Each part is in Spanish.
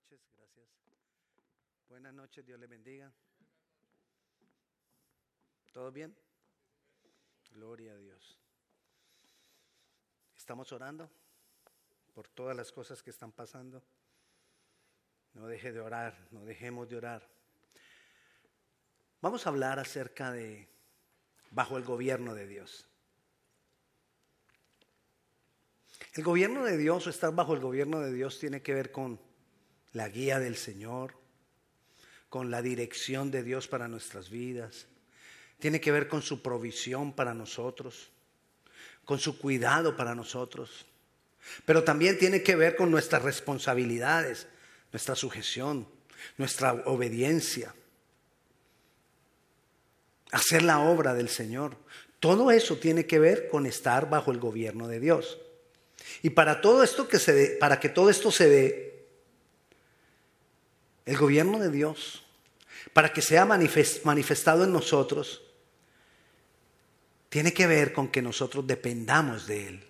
noches, gracias. Buenas noches, Dios le bendiga. ¿Todo bien? Gloria a Dios. Estamos orando por todas las cosas que están pasando. No deje de orar, no dejemos de orar. Vamos a hablar acerca de bajo el gobierno de Dios. El gobierno de Dios o estar bajo el gobierno de Dios tiene que ver con la guía del Señor, con la dirección de Dios para nuestras vidas. Tiene que ver con su provisión para nosotros, con su cuidado para nosotros. Pero también tiene que ver con nuestras responsabilidades, nuestra sujeción, nuestra obediencia. Hacer la obra del Señor. Todo eso tiene que ver con estar bajo el gobierno de Dios. Y para todo esto que se dé, para que todo esto se dé, el gobierno de Dios, para que sea manifestado en nosotros, tiene que ver con que nosotros dependamos de Él.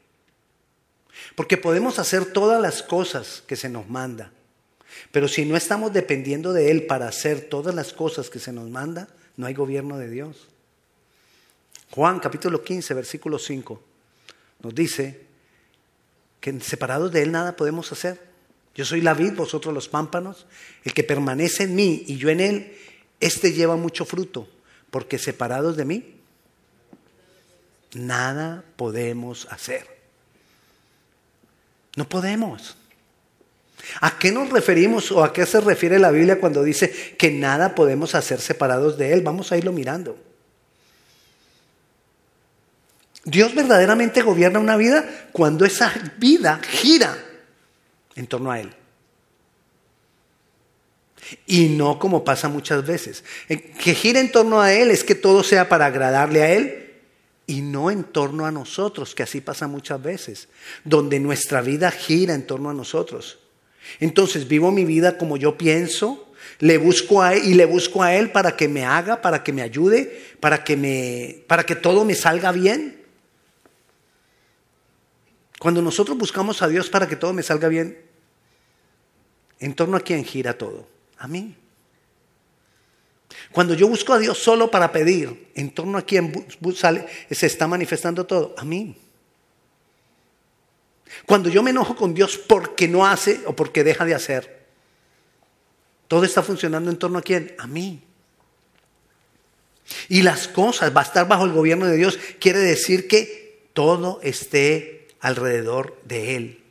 Porque podemos hacer todas las cosas que se nos manda, pero si no estamos dependiendo de Él para hacer todas las cosas que se nos manda, no hay gobierno de Dios. Juan capítulo 15, versículo 5, nos dice que separados de Él nada podemos hacer. Yo soy la vid, vosotros los pámpanos. El que permanece en mí y yo en él, éste lleva mucho fruto, porque separados de mí, nada podemos hacer. No podemos. ¿A qué nos referimos o a qué se refiere la Biblia cuando dice que nada podemos hacer separados de Él? Vamos a irlo mirando. Dios verdaderamente gobierna una vida cuando esa vida gira en torno a Él. Y no como pasa muchas veces. Que gira en torno a Él es que todo sea para agradarle a Él y no en torno a nosotros, que así pasa muchas veces, donde nuestra vida gira en torno a nosotros. Entonces vivo mi vida como yo pienso, le busco a él y le busco a él para que me haga, para que me ayude, para que me para que todo me salga bien. Cuando nosotros buscamos a Dios para que todo me salga bien, ¿en torno a quién gira todo? A mí. Cuando yo busco a Dios solo para pedir, ¿en torno a quién se está manifestando todo? A mí. Cuando yo me enojo con Dios porque no hace o porque deja de hacer, todo está funcionando en torno a quién? A mí. Y las cosas, va a estar bajo el gobierno de Dios, quiere decir que todo esté alrededor de Él.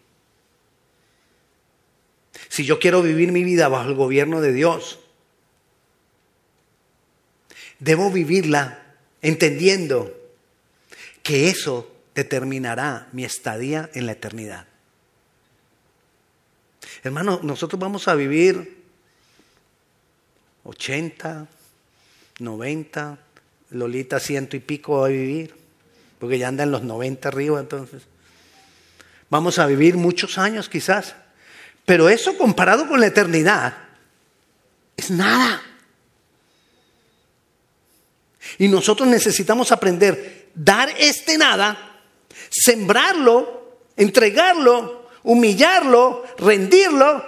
Si yo quiero vivir mi vida bajo el gobierno de Dios, debo vivirla entendiendo que eso determinará mi estadía en la eternidad. Hermano, nosotros vamos a vivir 80, 90, Lolita ciento y pico va a vivir, porque ya anda en los 90 arriba entonces. Vamos a vivir muchos años quizás. Pero eso comparado con la eternidad es nada. Y nosotros necesitamos aprender, dar este nada, sembrarlo, entregarlo, humillarlo, rendirlo,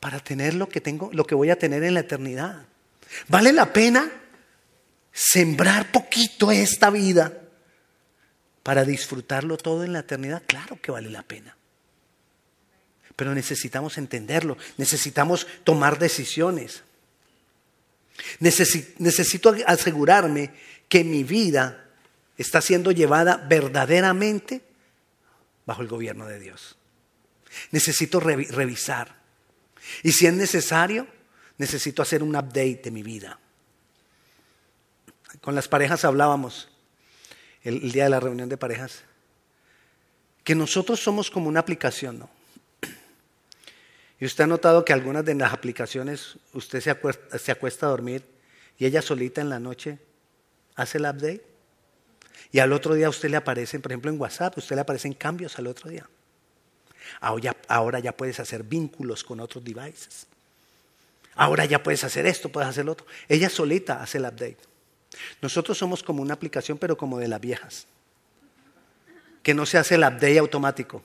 para tener lo que tengo, lo que voy a tener en la eternidad. ¿Vale la pena sembrar poquito esta vida para disfrutarlo todo en la eternidad, claro que vale la pena. Pero necesitamos entenderlo, necesitamos tomar decisiones. necesito asegurarme que mi vida está siendo llevada verdaderamente bajo el gobierno de Dios. Necesito revisar. Y si es necesario, necesito hacer un update de mi vida. Con las parejas hablábamos el, día de la reunión de parejas, que nosotros somos como una aplicación, ¿no? Y usted ha notado que algunas de las aplicaciones usted se acuesta, se acuesta, a dormir y ella solita en la noche hace el update. Y al otro día usted le aparecen, por ejemplo en WhatsApp, usted le aparecen cambios al otro día. Ahora ya, ahora ya puedes hacer vínculos con otros devices. Ahora ya puedes hacer esto, puedes hacer lo otro. Ella solita hace el update. Nosotros somos como una aplicación, pero como de las viejas, que no se hace el update automático.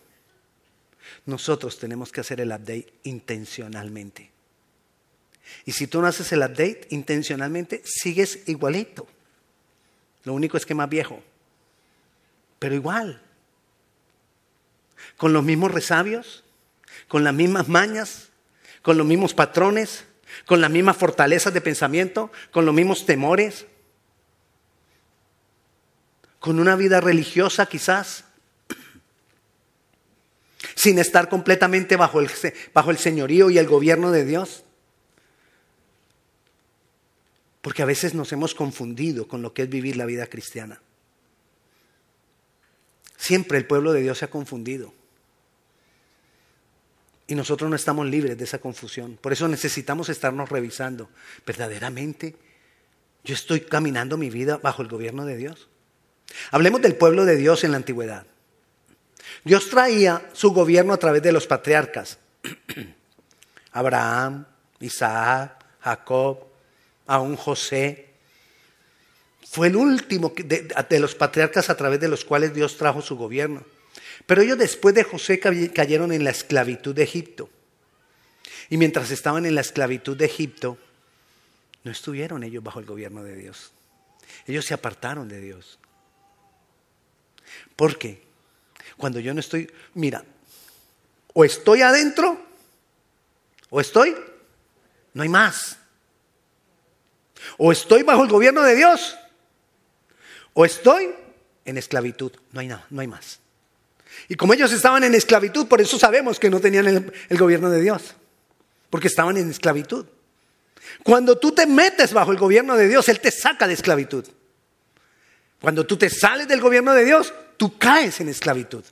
Nosotros tenemos que hacer el update intencionalmente. Y si tú no haces el update intencionalmente, sigues igualito. Lo único es que más viejo. Pero igual. Con los mismos resabios, con las mismas mañas, con los mismos patrones, con las mismas fortalezas de pensamiento, con los mismos temores, con una vida religiosa quizás, sin estar completamente bajo el, bajo el señorío y el gobierno de Dios. Porque a veces nos hemos confundido con lo que es vivir la vida cristiana. Siempre el pueblo de Dios se ha confundido. Y nosotros no estamos libres de esa confusión. Por eso necesitamos estarnos revisando. ¿Verdaderamente yo estoy caminando mi vida bajo el gobierno de Dios? Hablemos del pueblo de Dios en la antigüedad. Dios traía su gobierno a través de los patriarcas. Abraham, Isaac, Jacob, aún José. Fue el último de, los patriarcas a través de los cuales Dios trajo su gobierno. Pero ellos después de José cayeron en la esclavitud de Egipto. Y mientras estaban en la esclavitud de Egipto, no estuvieron ellos bajo el gobierno de Dios. Ellos se apartaron de Dios. ¿Por qué? Cuando yo no estoy, mira, o estoy adentro, o estoy, no hay más. O estoy bajo el gobierno de Dios, o estoy en esclavitud. No hay nada, no hay más. Y como ellos estaban en esclavitud, por eso sabemos que no tenían el, el gobierno de Dios, porque estaban en esclavitud. Cuando tú te metes bajo el gobierno de Dios, Él te saca de esclavitud. Cuando tú te sales del gobierno de Dios, tú caes en esclavitud.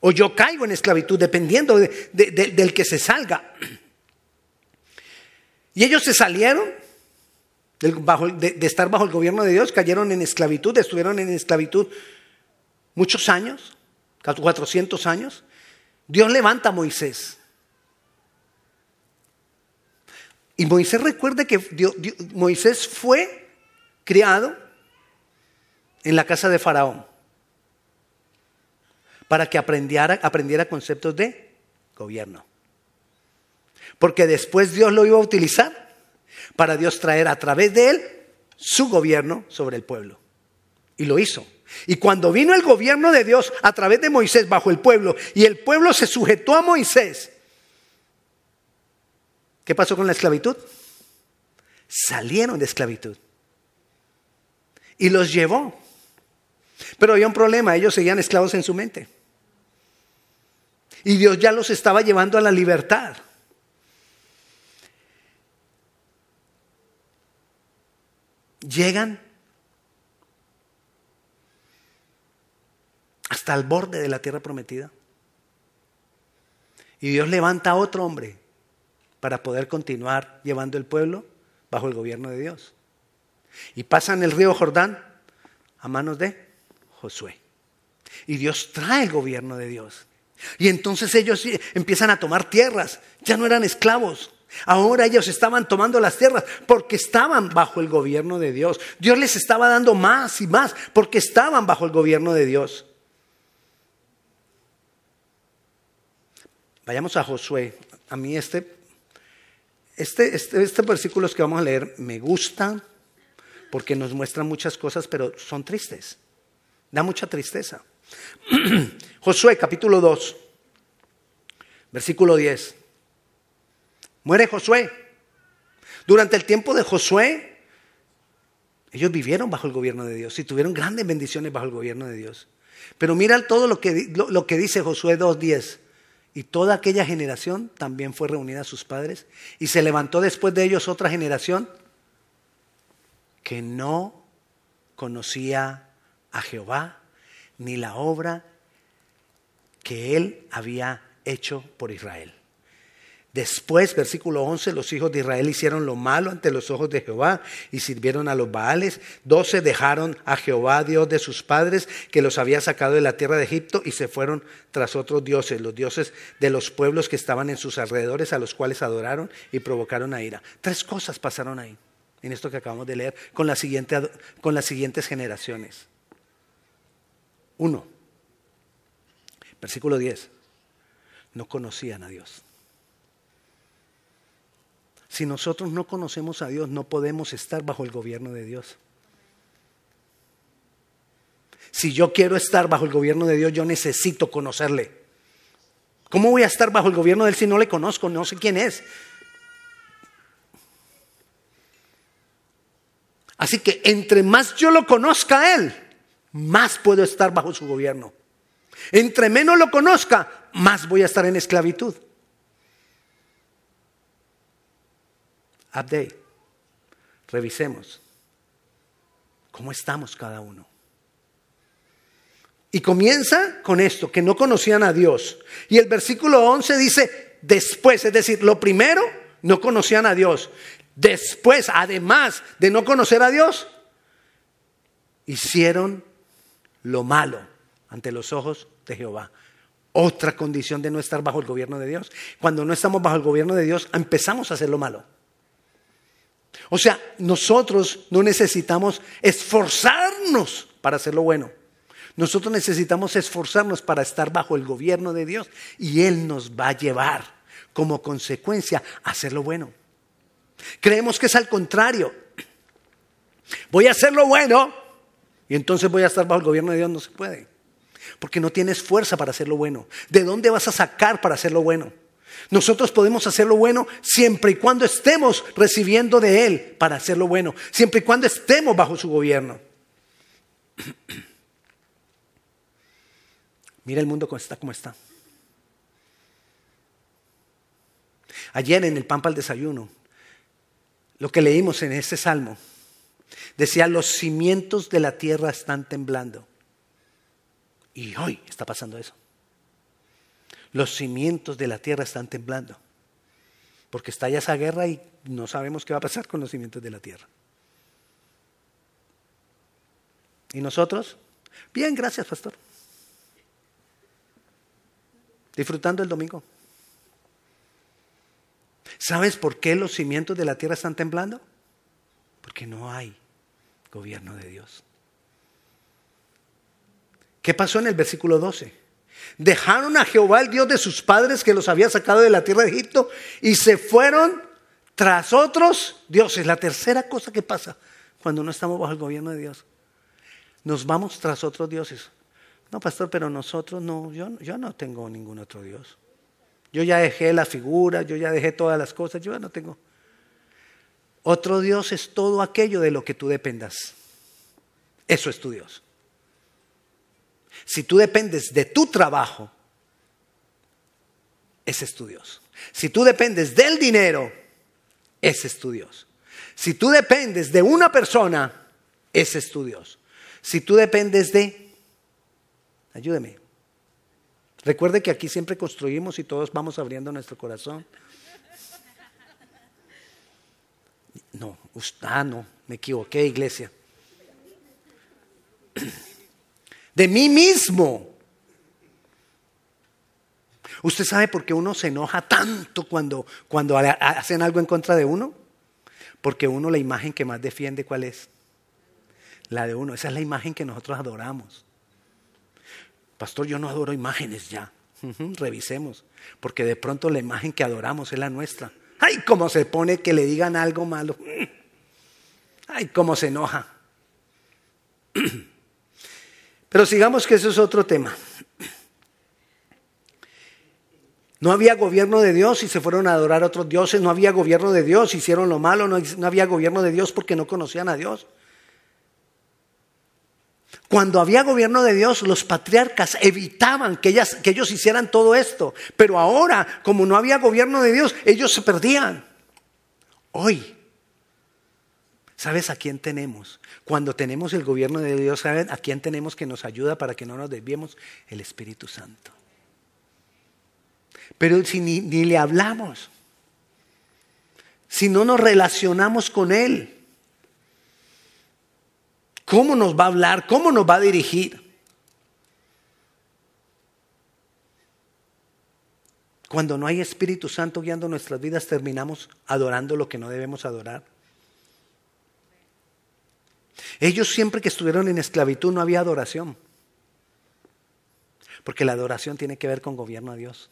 O yo caigo en esclavitud, dependiendo del que se salga. Y ellos se salieron de, estar bajo el gobierno de Dios, cayeron en esclavitud, estuvieron en esclavitud muchos años, 400 años. Dios levanta a Moisés. Y Moisés recuerde que Moisés fue criado en la casa de Faraón para que aprendiera, aprendiera conceptos de gobierno. Porque después Dios lo iba a utilizar para Dios traer a través de él su gobierno sobre el pueblo. Y lo hizo. Y cuando vino el gobierno de Dios a través de Moisés bajo el pueblo y el pueblo se sujetó a Moisés, ¿qué pasó con la esclavitud? Salieron de esclavitud. Y los llevó. Pero había un problema, ellos seguían esclavos en su mente. Y Dios ya los estaba llevando a la libertad. llegan hasta el borde de la tierra prometida. Y Dios levanta a otro hombre para poder continuar llevando el pueblo bajo el gobierno de Dios. Y pasan el río Jordán a manos de Josué. Y Dios trae el gobierno de Dios. Y entonces ellos empiezan a tomar tierras. Ya no eran esclavos. Ahora ellos estaban tomando las tierras porque estaban bajo el gobierno de Dios. Dios les estaba dando más y más porque estaban bajo el gobierno de Dios. Vayamos a Josué. A mí este, este, este, este versículos que vamos a leer me gusta porque nos muestran muchas cosas, pero son tristes. Da mucha tristeza. Josué capítulo 2, versículo 10. Muere Josué. Durante el tiempo de Josué, ellos vivieron bajo el gobierno de Dios y tuvieron grandes bendiciones bajo el gobierno de Dios. Pero mira todo lo que, lo, que dice Josué 2.10. Y toda aquella generación también fue reunida a sus padres. Y se levantó después de ellos otra generación que no conocía a Jehová ni la obra que él había hecho por Israel. Después, versículo 11, los hijos de Israel hicieron lo malo ante los ojos de Jehová y sirvieron a los Baales. Doce dejaron a Jehová, Dios de sus padres, que los había sacado de la tierra de Egipto y se fueron tras otros dioses, los dioses de los pueblos que estaban en sus alrededores, a los cuales adoraron y provocaron a ira. Tres cosas pasaron ahí, en esto que acabamos de leer, con, la siguiente, con las siguientes generaciones. Uno, versículo 10. no conocían a Dios. Si nosotros no conocemos a Dios, no podemos estar bajo el gobierno de Dios. Si yo quiero estar bajo el gobierno de Dios, yo necesito conocerle. ¿Cómo voy a estar bajo el gobierno de Él si no le conozco, no sé quién es? Así que entre más yo lo conozca a Él, más puedo estar bajo su gobierno. Entre menos lo conozca, más voy a estar en esclavitud. Update. Revisemos. ¿Cómo estamos cada uno? Y comienza con esto, que no conocían a Dios. Y el versículo 11 dice, después, es decir, lo primero, no conocían a Dios. Después, además de no conocer a Dios, hicieron lo malo ante los ojos de Jehová. Otra condición de no estar bajo el gobierno de Dios. Cuando no estamos bajo el gobierno de Dios, empezamos a hacer lo malo. O sea, nosotros no necesitamos esforzarnos para hacer lo bueno. Nosotros necesitamos esforzarnos para estar bajo el gobierno de Dios y Él nos va a llevar como consecuencia a hacer lo bueno. Creemos que es al contrario. Voy a hacer lo bueno y entonces voy a estar bajo el gobierno de Dios. No se puede. Porque no tienes fuerza para hacer lo bueno. ¿De dónde vas a sacar para hacer lo bueno? Nosotros podemos hacer lo bueno siempre y cuando estemos recibiendo de Él para hacer lo bueno, siempre y cuando estemos bajo su gobierno. Mira el mundo como está, como está. Ayer en el Pampa al desayuno, lo que leímos en ese salmo, decía, los cimientos de la tierra están temblando. Y hoy está pasando eso. Los cimientos de la tierra están temblando. Porque está ya esa guerra y no sabemos qué va a pasar con los cimientos de la tierra. ¿Y nosotros? Bien, gracias, pastor. Disfrutando el domingo. ¿Sabes por qué los cimientos de la tierra están temblando? Porque no hay gobierno de Dios. ¿Qué pasó en el versículo 12? Dejaron a Jehová, el Dios de sus padres, que los había sacado de la tierra de Egipto, y se fueron tras otros dioses. La tercera cosa que pasa cuando no estamos bajo el gobierno de Dios. Nos vamos tras otros dioses. No, pastor, pero nosotros no, yo, yo no tengo ningún otro Dios. Yo ya dejé la figura, yo ya dejé todas las cosas, yo ya no tengo. Otro Dios es todo aquello de lo que tú dependas. Eso es tu Dios. Si tú dependes de tu trabajo, ese es tu Dios. Si tú dependes del dinero, ese es tu Dios. Si tú dependes de una persona, ese es tu Dios. Si tú dependes de... Ayúdeme. Recuerde que aquí siempre construimos y todos vamos abriendo nuestro corazón. No, ah, no, me equivoqué, iglesia de mí mismo. ¿Usted sabe por qué uno se enoja tanto cuando, cuando hacen algo en contra de uno? Porque uno la imagen que más defiende, ¿cuál es? La de uno. Esa es la imagen que nosotros adoramos. Pastor, yo no adoro imágenes ya. revisemos. Porque de pronto la imagen que adoramos es la nuestra. Ay, cómo se pone que le digan algo malo. Ay, cómo se enoja. Pero sigamos que eso es otro tema. No había gobierno de Dios y se fueron a adorar a otros dioses. No había gobierno de Dios, hicieron lo malo. No, había gobierno de Dios porque no conocían a Dios. Cuando había gobierno de Dios, los patriarcas evitaban que, que ellos hicieran todo esto. Pero ahora, como no había gobierno de Dios, ellos se perdían. Hoy ¿Sabes a quién tenemos? Cuando tenemos el gobierno de Dios, ¿saben a quién tenemos que nos ayuda para que no nos desviemos? El Espíritu Santo. Pero si ni le hablamos, si no nos relacionamos con Él, ¿cómo nos va a hablar? ¿Cómo nos va a dirigir? Cuando no hay Espíritu Santo guiando nuestras vidas, terminamos adorando lo que no debemos adorar. Ellos siempre que estuvieron en esclavitud no había adoración. Porque la adoración tiene que ver con gobierno a Dios.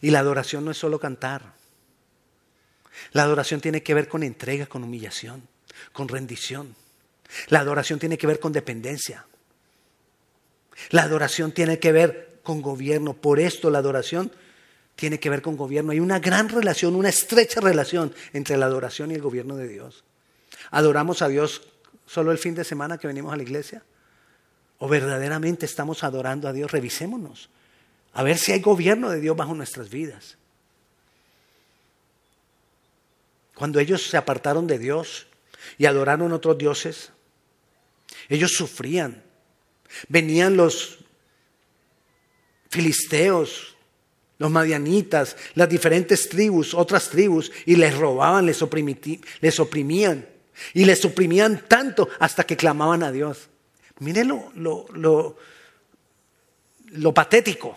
Y la adoración no es solo cantar. La adoración tiene que ver con entrega, con humillación, con rendición. La adoración tiene que ver con dependencia. La adoración tiene que ver con gobierno. Por esto la adoración tiene que ver con gobierno. Hay una gran relación, una estrecha relación entre la adoración y el gobierno de Dios. ¿Adoramos a Dios solo el fin de semana que venimos a la iglesia? ¿O verdaderamente estamos adorando a Dios? Revisémonos. A ver si hay gobierno de Dios bajo nuestras vidas. Cuando ellos se apartaron de Dios y adoraron otros dioses, ellos sufrían. Venían los filisteos, los madianitas, las diferentes tribus, otras tribus, y les robaban, les, les oprimían. Y les oprimían tanto hasta que clamaban a Dios. Miren lo, lo, lo, lo patético.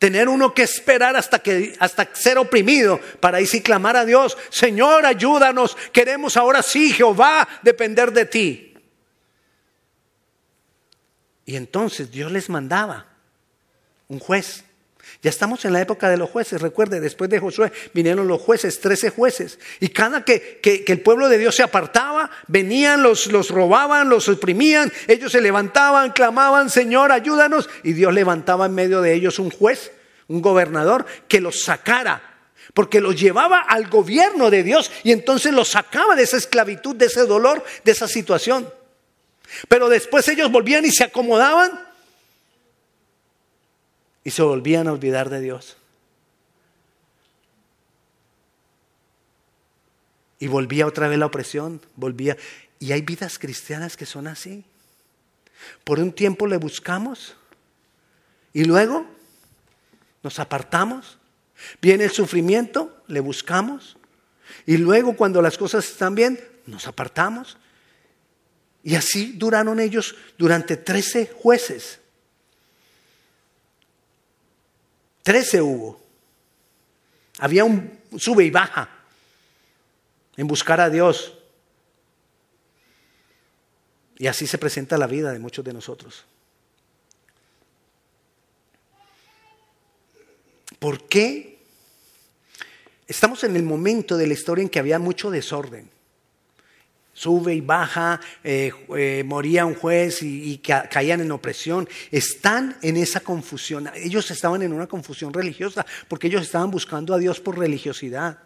Tener uno que esperar hasta, que, hasta ser oprimido para ahí sí clamar a Dios, Señor, ayúdanos, queremos ahora sí, Jehová, depender de ti. Y entonces Dios les mandaba un juez ya estamos en la época de los jueces. Recuerde, después de Josué vinieron los jueces, trece jueces. Y cada que, que, el pueblo de Dios se apartaba, venían, los, los robaban, los oprimían. Ellos se levantaban, clamaban, Señor, ayúdanos. Y Dios levantaba en medio de ellos un juez, un gobernador, que los sacara. Porque los llevaba al gobierno de Dios y entonces los sacaba de esa esclavitud, de ese dolor, de esa situación. Pero después ellos volvían y se acomodaban y se volvían a olvidar de Dios. Y volvía otra vez la opresión, volvía. Y hay vidas cristianas que son así. Por un tiempo le buscamos y luego nos apartamos. Viene el sufrimiento, le buscamos. Y luego cuando las cosas están bien, nos apartamos. Y así duraron ellos durante 13 jueces. Trece hubo. Había un sube y baja en buscar a Dios. Y así se presenta la vida de muchos de nosotros. ¿Por qué? Estamos en el momento de la historia en que había mucho desorden sube y baja, eh, eh, moría un juez y, caían en opresión. Están en esa confusión. Ellos estaban en una confusión religiosa porque ellos estaban buscando a Dios por religiosidad.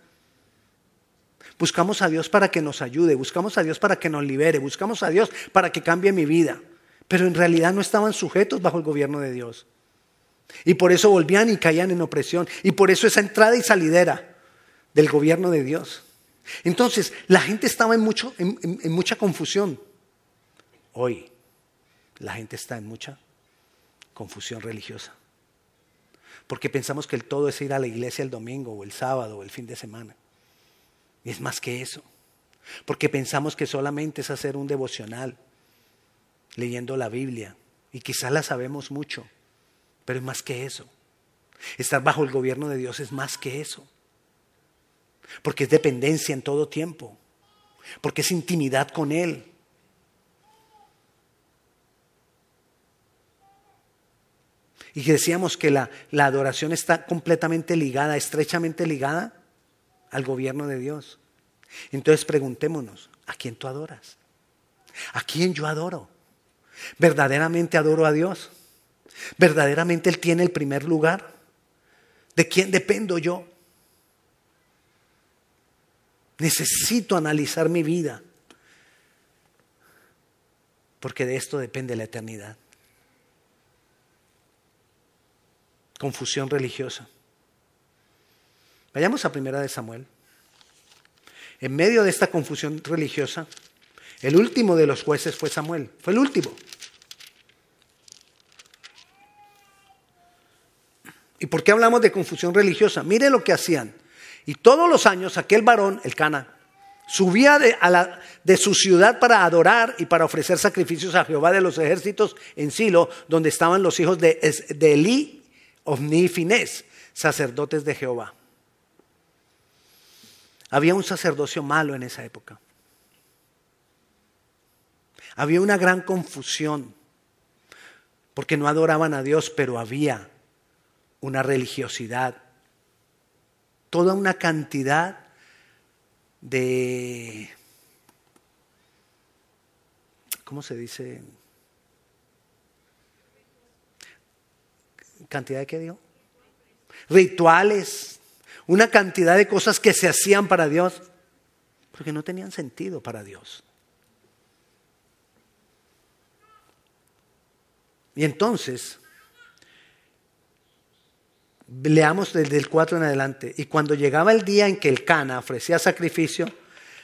Buscamos a Dios para que nos ayude, buscamos a Dios para que nos libere, buscamos a Dios para que cambie mi vida. Pero en realidad no estaban sujetos bajo el gobierno de Dios. Y por eso volvían y caían en opresión. Y por eso esa entrada y salidera del gobierno de Dios. Entonces, la gente estaba en, mucho, en, mucha confusión. Hoy, la gente está en mucha confusión religiosa. Porque pensamos que el todo es ir a la iglesia el domingo o el sábado o el fin de semana. Y es más que eso. Porque pensamos que solamente es hacer un devocional, leyendo la Biblia. Y quizás la sabemos mucho, pero es más que eso. Estar bajo el gobierno de Dios es más que eso. Porque es dependencia en todo tiempo. Porque es intimidad con Él. Y decíamos que la, la, adoración está completamente ligada, estrechamente ligada al gobierno de Dios. Entonces preguntémonos, ¿a quién tú adoras? ¿A quién yo adoro? ¿Verdaderamente adoro a Dios? ¿Verdaderamente Él tiene el primer lugar? ¿De quién dependo yo? Necesito analizar mi vida, porque de esto depende la eternidad. Confusión religiosa. Vayamos a primera de Samuel. En medio de esta confusión religiosa, el último de los jueces fue Samuel, fue el último. ¿Y por qué hablamos de confusión religiosa? Mire lo que hacían. Y todos los años aquel varón, el Cana, subía de, su ciudad para adorar y para ofrecer sacrificios a Jehová de los ejércitos en Silo, donde estaban los hijos de, de Elí, Ofni y sacerdotes de Jehová. Había un sacerdocio malo en esa época. Había una gran confusión, porque no adoraban a Dios, pero había una religiosidad, toda una cantidad de, ¿cómo se dice? ¿Cantidad de qué digo? Rituales, una cantidad de cosas que se hacían para Dios, porque no tenían sentido para Dios. Y entonces, leamos desde el 4 en adelante, y cuando llegaba el día en que el Cana ofrecía sacrificio,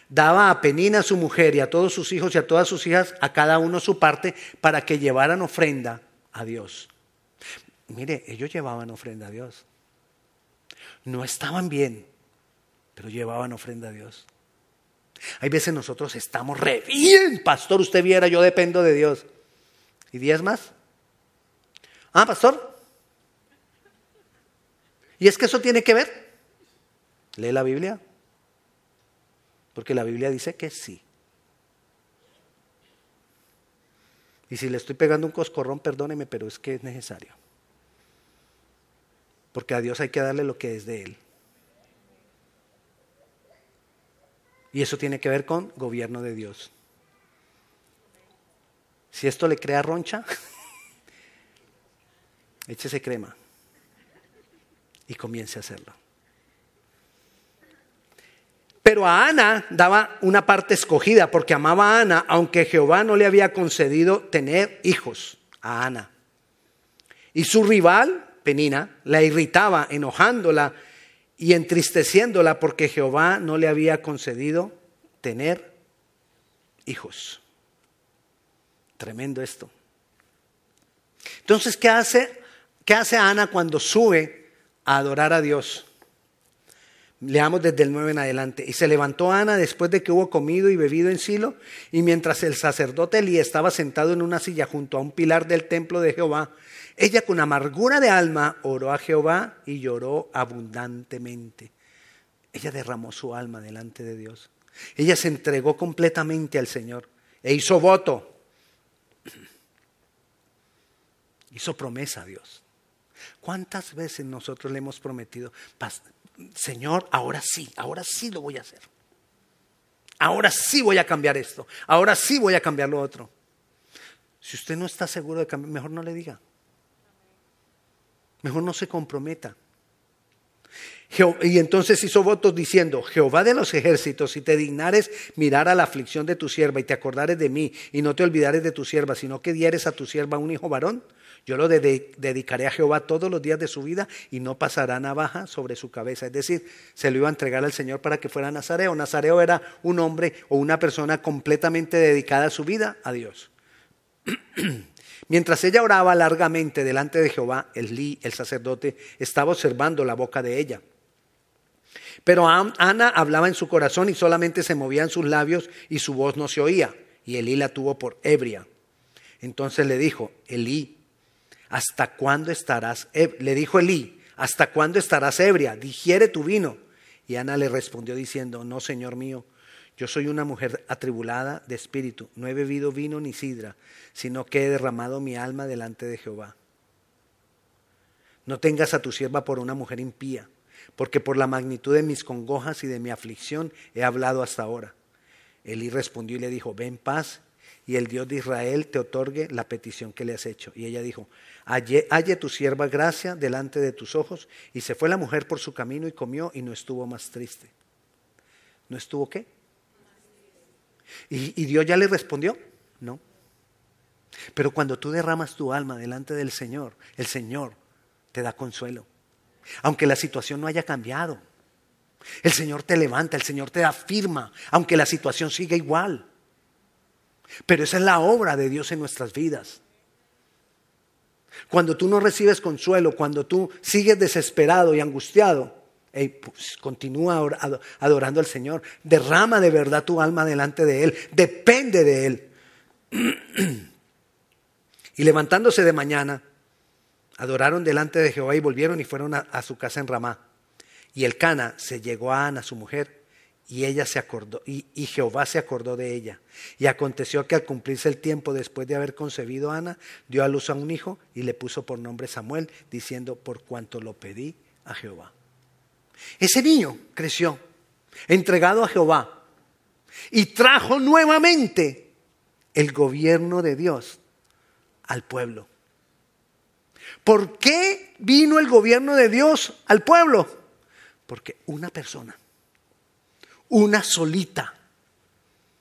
daba a Penina su mujer y a todos sus hijos y a todas sus hijas, a cada uno su parte, para que llevaran ofrenda a Dios. Mire, ellos llevaban ofrenda a Dios. No estaban bien, pero llevaban ofrenda a Dios. Hay veces nosotros estamos re bien, pastor, usted viera, yo dependo de Dios. ¿Y días más? Ah, pastor. ¿Y es que eso tiene que ver? Lee la Biblia. Porque la Biblia dice que sí. Y si le estoy pegando un coscorrón, perdóneme, pero es que es necesario. Porque a Dios hay que darle lo que es de Él. Y eso tiene que ver con gobierno de Dios. Si esto le crea roncha, échese crema y comience a hacerlo. Pero a Ana daba una parte escogida porque amaba a Ana, aunque Jehová no le había concedido tener hijos a Ana. Y su rival, Penina, la irritaba, enojándola y entristeciéndola porque Jehová no le había concedido tener hijos. Tremendo esto. Entonces, ¿qué hace, qué hace Ana cuando sube a adorar a Dios? Leamos desde el 9 en adelante. Y se levantó Ana después de que hubo comido y bebido en Silo, y mientras el sacerdote Elí estaba sentado en una silla junto a un pilar del templo de Jehová, ella con amargura de alma oró a Jehová y lloró abundantemente. Ella derramó su alma delante de Dios. Ella se entregó completamente al Señor e hizo voto. Hizo promesa a Dios. ¿Cuántas veces nosotros le hemos prometido, Señor, ahora sí, ahora sí lo voy a hacer. Ahora sí voy a cambiar esto. Ahora sí voy a cambiar lo otro. Si usted no está seguro de cambiar, mejor no le diga. Mejor no se comprometa. Y entonces hizo votos diciendo, Jehová de los ejércitos, si te dignares mirar a la aflicción de tu sierva y te acordares de mí y no te olvidares de tu sierva, sino que dieres a tu sierva un hijo varón, yo lo dedicaré a Jehová todos los días de su vida y no pasará navaja sobre su cabeza. Es decir, se lo iba a entregar al Señor para que fuera Nazareo. Nazareo era un hombre o una persona completamente dedicada a su vida a Dios. Mientras ella oraba largamente delante de Jehová, el el sacerdote, estaba observando la boca de ella. Pero Ana hablaba en su corazón y solamente se movían sus labios y su voz no se oía. Y Elí la tuvo por ebria. Entonces le dijo, Elí, ¿hasta cuándo estarás? Le dijo Elí, ¿hasta cuándo estarás ebria? Digiere tu vino. Y Ana le respondió diciendo, no, Señor mío, yo soy una mujer atribulada de espíritu, no he bebido vino ni sidra, sino que he derramado mi alma delante de Jehová. No tengas a tu sierva por una mujer impía, porque por la magnitud de mis congojas y de mi aflicción he hablado hasta ahora. Elí respondió y le dijo, ven paz y el Dios de Israel te otorgue la petición que le has hecho. Y ella dijo, halle, tu sierva gracia delante de tus ojos. Y se fue la mujer por su camino y comió y no estuvo más triste. ¿No estuvo qué? ¿Y, y Dios ya le respondió? No. Pero cuando tú derramas tu alma delante del Señor, el Señor te da consuelo. Aunque la situación no haya cambiado. El Señor te levanta, el Señor te da firma, aunque la situación siga igual. Pero esa es la obra de Dios en nuestras vidas. Cuando tú no recibes consuelo, cuando tú sigues desesperado y angustiado, pues, continúa adorando al Señor. Derrama de verdad tu alma delante de Él. Depende de Él. y levantándose de mañana, adoraron delante de Jehová y volvieron y fueron a, su casa en Ramá. Y el Cana se llegó a Ana, su mujer, y ella se acordó, y, y, Jehová se acordó de ella. Y aconteció que al cumplirse el tiempo después de haber concebido a Ana, dio a luz a un hijo y le puso por nombre Samuel, diciendo, por cuanto lo pedí a Jehová. Ese niño creció, entregado a Jehová, y trajo nuevamente el gobierno de Dios al pueblo. ¿Por qué vino el gobierno de Dios al pueblo? Porque una persona una solita,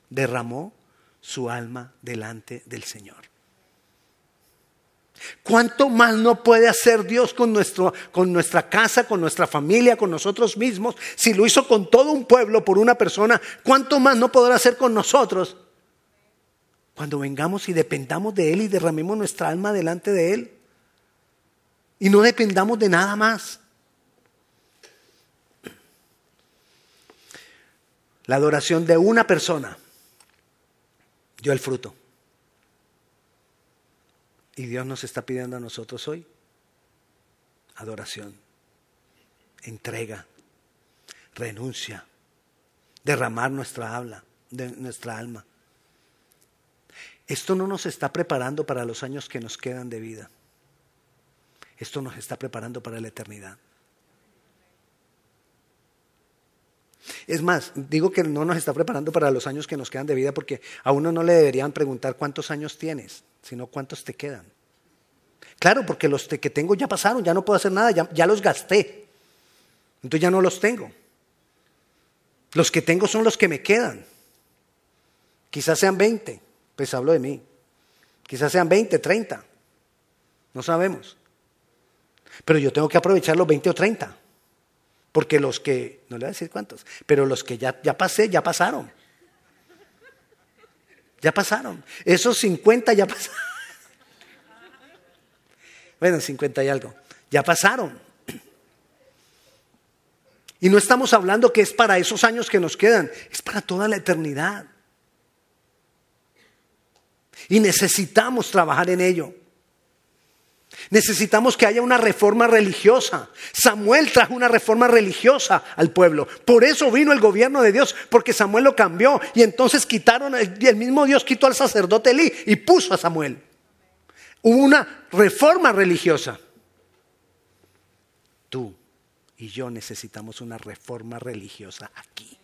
derramó su alma delante del Señor. ¿Cuánto más no puede hacer Dios con, nuestro, con nuestra casa, con nuestra familia, con nosotros mismos? Si lo hizo con todo un pueblo por una persona, ¿cuánto más no podrá hacer con nosotros? Cuando vengamos y dependamos de Él y derramemos nuestra alma delante de Él. Y no dependamos de nada más. La adoración de una persona dio el fruto. Y Dios nos está pidiendo a nosotros hoy adoración, entrega, renuncia, derramar nuestra habla, de nuestra alma. Esto no nos está preparando para los años que nos quedan de vida. Esto nos está preparando para la eternidad. Es más, digo que no nos está preparando para los años que nos quedan de vida porque a uno no le deberían preguntar cuántos años tienes, sino cuántos te quedan. Claro, porque los que tengo ya pasaron, ya no puedo hacer nada, ya, los gasté. Entonces ya no los tengo. Los que tengo son los que me quedan. Quizás sean 20, pues hablo de mí. Quizás sean 20, 30. No sabemos. Pero yo tengo que aprovechar los 20 o 30. Porque los que, no le voy a decir cuántos, pero los que ya, ya pasé, ya pasaron. Ya pasaron. Esos 50 ya pasaron. Bueno, 50 y algo. Ya pasaron. Y no estamos hablando que es para esos años que nos quedan, es para toda la eternidad. Y necesitamos trabajar en ello. Necesitamos que haya una reforma religiosa. Samuel trajo una reforma religiosa al pueblo. Por eso vino el gobierno de Dios, porque Samuel lo cambió. Y entonces quitaron, el mismo Dios quitó al sacerdote Elí y puso a Samuel. Hubo una reforma religiosa. Tú y yo necesitamos una reforma religiosa aquí.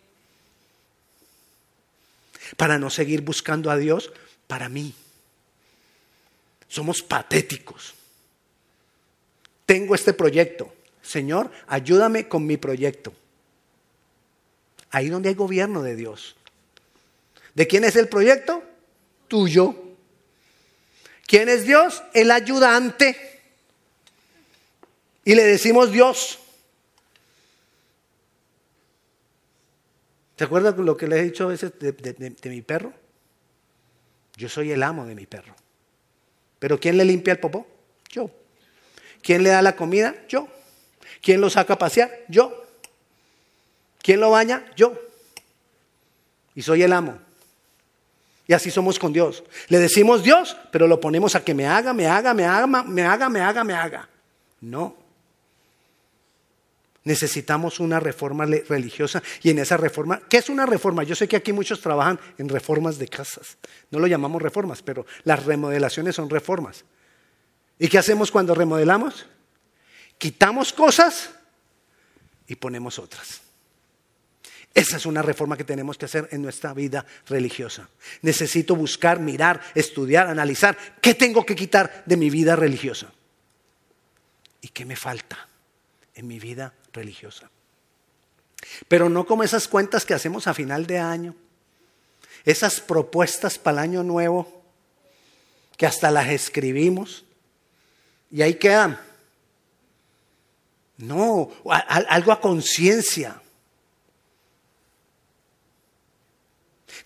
Para no seguir buscando a Dios para mí. Somos patéticos tengo este proyecto. Señor, ayúdame con mi proyecto. Ahí donde hay gobierno de Dios. ¿De quién es el proyecto? Tuyo. ¿Quién es Dios? El ayudante. Y le decimos Dios. ¿Se acuerdan lo que le he dicho a veces de, de mi perro? Yo soy el amo de mi perro. Pero ¿quién le limpia el popó? Yo. ¿Quién le da la comida? Yo. ¿Quién lo saca a pasear? Yo. ¿Quién lo baña? Yo. Y soy el amo. Y así somos con Dios. Le decimos Dios, pero lo ponemos a que me haga, me haga, me haga, me haga, me haga, me haga. No. Necesitamos una reforma religiosa y en esa reforma, ¿qué es una reforma? Yo sé que aquí muchos trabajan en reformas de casas. No lo llamamos reformas, pero las remodelaciones son reformas. ¿Y qué hacemos cuando remodelamos? Quitamos cosas y ponemos otras. Esa es una reforma que tenemos que hacer en nuestra vida religiosa. Necesito buscar, mirar, estudiar, analizar qué tengo que quitar de mi vida religiosa y qué me falta en mi vida religiosa. Pero no como esas cuentas que hacemos a final de año, esas propuestas para el año nuevo, que hasta las escribimos y ahí quedan. No, algo a conciencia.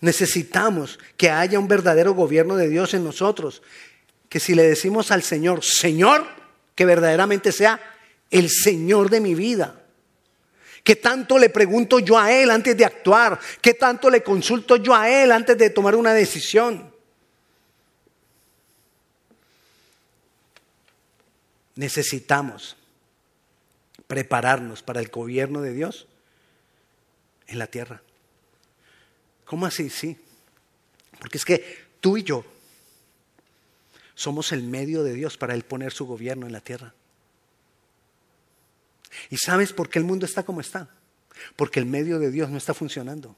Necesitamos que haya un verdadero gobierno de Dios en nosotros. Que si le decimos al Señor, Señor, que verdaderamente sea el Señor de mi vida. Que tanto le pregunto yo a Él antes de actuar. Que tanto le consulto yo a Él antes de tomar una decisión. Necesitamos prepararnos para el gobierno de Dios en la tierra. ¿Cómo así? Sí. Porque es que tú y yo somos el medio de Dios para Él poner su gobierno en la tierra. ¿Y sabes por qué el mundo está como está? Porque el medio de Dios no está funcionando.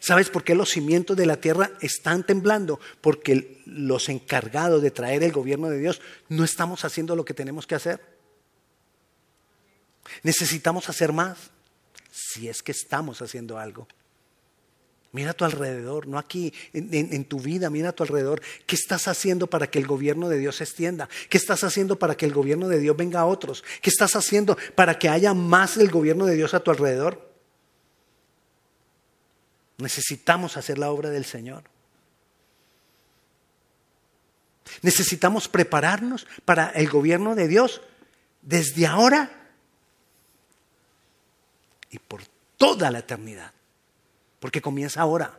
¿Sabes por qué los cimientos de la tierra están temblando? Porque los encargados de traer el gobierno de Dios no estamos haciendo lo que tenemos que hacer. Necesitamos hacer más, si es que estamos haciendo algo. Mira a tu alrededor, no aquí, en, tu vida, mira a tu alrededor. ¿Qué estás haciendo para que el gobierno de Dios se extienda? ¿Qué estás haciendo para que el gobierno de Dios venga a otros? ¿Qué estás haciendo para que haya más del gobierno de Dios a tu alrededor? Necesitamos hacer la obra del Señor. Necesitamos prepararnos para el gobierno de Dios desde ahora y por toda la eternidad porque comienza ahora.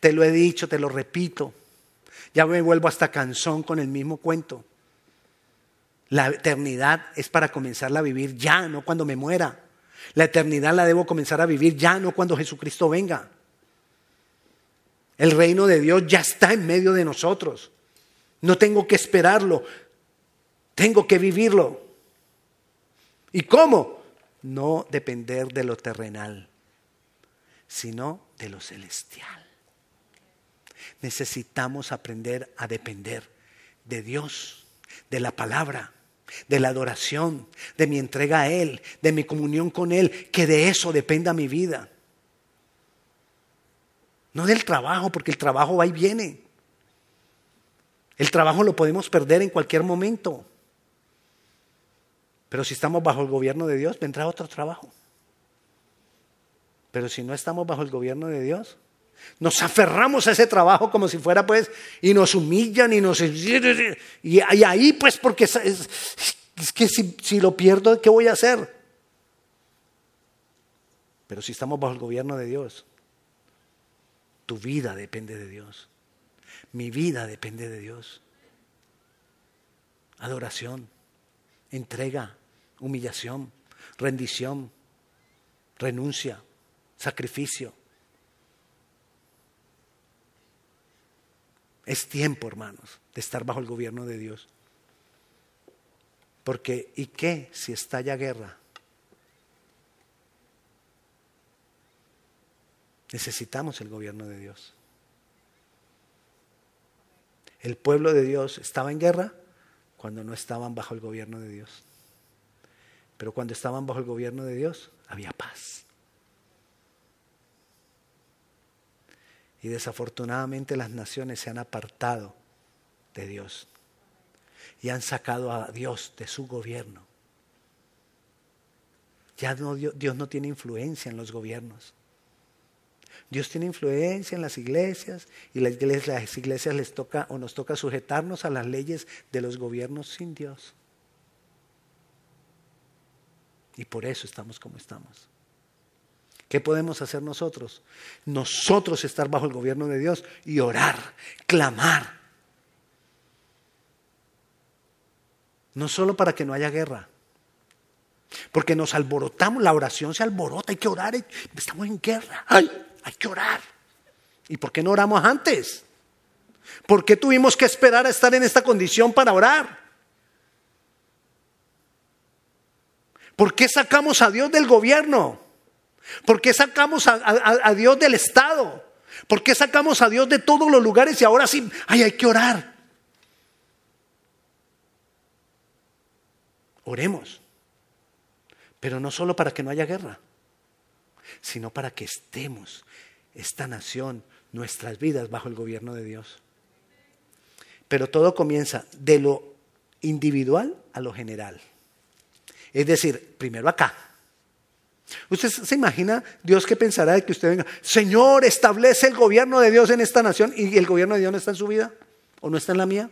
Te lo he dicho, te lo repito. Ya me vuelvo hasta cansón con el mismo cuento. La eternidad es para comenzarla a vivir ya, no cuando me muera. La eternidad la debo comenzar a vivir ya, no cuando Jesucristo venga. El reino de Dios ya está en medio de nosotros. No tengo que esperarlo, tengo que vivirlo. ¿Y cómo? No depender de lo terrenal sino de lo celestial. Necesitamos aprender a depender de Dios, de la palabra, de la adoración, de mi entrega a Él, de mi comunión con Él, que de eso dependa mi vida. No del trabajo, porque el trabajo va y viene. El trabajo lo podemos perder en cualquier momento. Pero si estamos bajo el gobierno de Dios, vendrá otro trabajo. Pero si no estamos bajo el gobierno de Dios, nos aferramos a ese trabajo como si fuera pues, y nos humillan y nos... Y, ahí pues porque es, es que si, si lo pierdo, ¿qué voy a hacer? Pero si estamos bajo el gobierno de Dios, tu vida depende de Dios. Mi vida depende de Dios. Adoración, entrega, humillación, rendición, renuncia, sacrificio. Es tiempo, hermanos, de estar bajo el gobierno de Dios. Porque, ¿y qué si estalla guerra? Necesitamos el gobierno de Dios. El pueblo de Dios estaba en guerra cuando no estaban bajo el gobierno de Dios. Pero cuando estaban bajo el gobierno de Dios, había paz. Y desafortunadamente las naciones se han apartado de Dios y han sacado a Dios de su gobierno. Ya Dios no tiene influencia en los gobiernos. Dios tiene influencia en las iglesias y las iglesias, las iglesias les toca o nos toca sujetarnos a las leyes de los gobiernos sin Dios. Y por eso estamos como estamos. ¿Qué podemos hacer nosotros? Nosotros estar bajo el gobierno de Dios y orar, clamar. No solo para que no haya guerra, porque nos alborotamos, la oración se alborota, hay que orar, estamos en guerra, hay que orar. ¿Y por qué no oramos antes? ¿Por qué tuvimos que esperar a estar en esta condición para orar? ¿Por qué sacamos a Dios del gobierno? ¿Por qué sacamos a, Dios del Estado? ¿Por qué sacamos a Dios de todos los lugares y ahora sí, ay, hay que orar? Oremos, pero no solo para que no haya guerra, sino para que estemos, esta nación, nuestras vidas bajo el gobierno de Dios. Pero todo comienza de lo individual a lo general. Es decir, primero acá, ¿Usted se imagina Dios que pensará de que usted venga, Señor, establece el gobierno de Dios en esta nación y el gobierno de Dios no está en su vida o no está en la mía?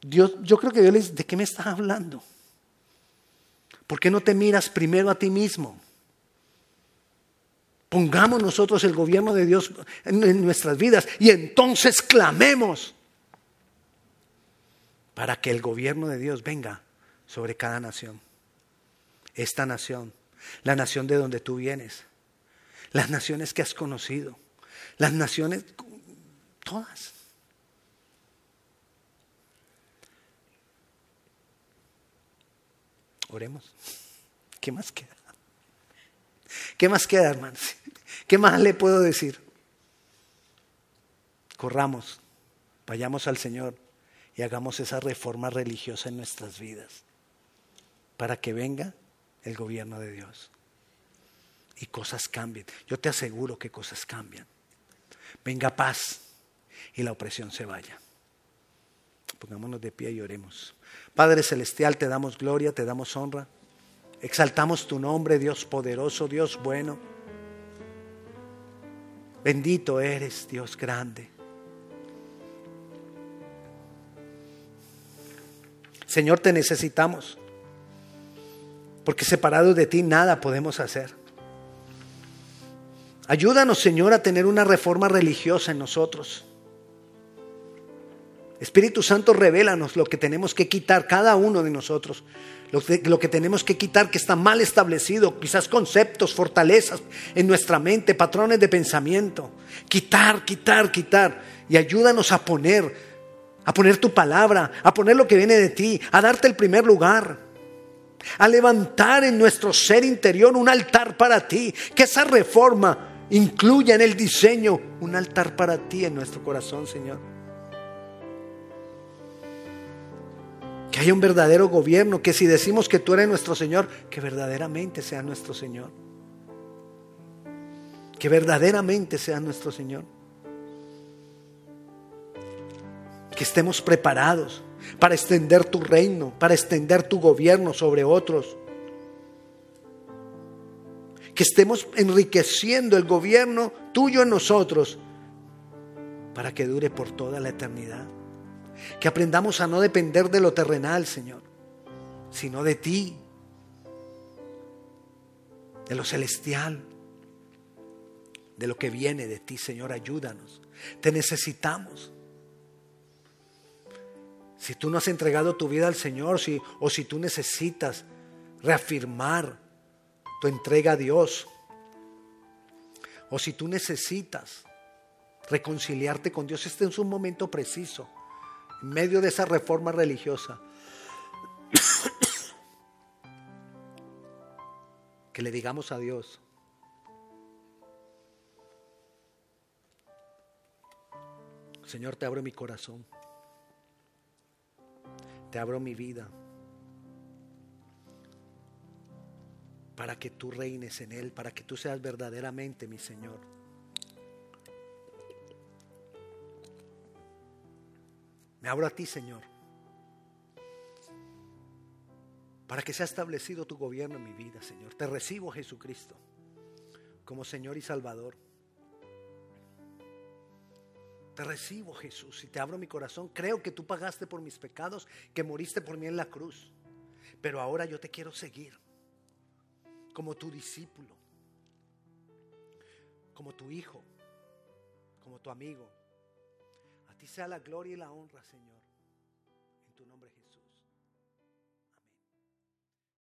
Dios, yo creo que Dios le dice, ¿de qué me estás hablando? ¿Por qué no te miras primero a ti mismo? Pongamos nosotros el gobierno de Dios en nuestras vidas y entonces clamemos para que el gobierno de Dios venga sobre cada nación esta nación, la nación de donde tú vienes, las naciones que has conocido, las naciones, todas. Oremos. ¿Qué más queda? ¿Qué más queda, hermanos? ¿Qué más le puedo decir? Corramos, vayamos al Señor y hagamos esa reforma religiosa en nuestras vidas para que venga el gobierno de Dios y cosas cambien. Yo te aseguro que cosas cambian. Venga paz y la opresión se vaya. Pongámonos de pie y oremos. Padre Celestial, te damos gloria, te damos honra. Exaltamos tu nombre, Dios poderoso, Dios bueno. Bendito eres, Dios grande. Señor, te necesitamos, porque separados de ti nada podemos hacer. Ayúdanos, Señor, a tener una reforma religiosa en nosotros. Espíritu Santo, revélanos lo que tenemos que quitar cada uno de nosotros, lo que, tenemos que quitar que está mal establecido, quizás conceptos, fortalezas en nuestra mente, patrones de pensamiento. Quitar, quitar, quitar. Y ayúdanos a poner, a poner tu palabra, a poner lo que viene de ti, a darte el primer lugar a levantar en nuestro ser interior un altar para ti, que esa reforma incluya en el diseño un altar para ti en nuestro corazón, Señor. Que haya un verdadero gobierno, que si decimos que tú eres nuestro Señor, que verdaderamente sea nuestro Señor. Que verdaderamente sea nuestro Señor. Que estemos preparados para extender tu reino, para extender tu gobierno sobre otros que estemos enriqueciendo el gobierno tuyo en nosotros para que dure por toda la eternidad. Que aprendamos a no depender de lo terrenal, Señor, sino de ti, de lo celestial, de lo que viene de ti, Señor, ayúdanos. Te necesitamos. Si tú no has entregado tu vida al Señor, si, o si tú necesitas reafirmar tu entrega a Dios. O si tú necesitas reconciliarte con Dios, este es un momento preciso, en medio de esa reforma religiosa. que le digamos a Dios, Señor, te abro mi corazón, te abro mi vida. para que tú reines en Él, para que tú seas verdaderamente mi Señor. Me abro a ti, Señor, para que sea establecido tu gobierno en mi vida, Señor. Te recibo, Jesucristo, como Señor y Salvador. Te recibo, Jesús, y te abro mi corazón. Creo que tú pagaste por mis pecados, que moriste por mí en la cruz. Pero ahora yo te quiero seguir como tu discípulo, como tu hijo, como tu amigo. Ti sea la gloria y la honra, Señor, en tu nombre Jesús.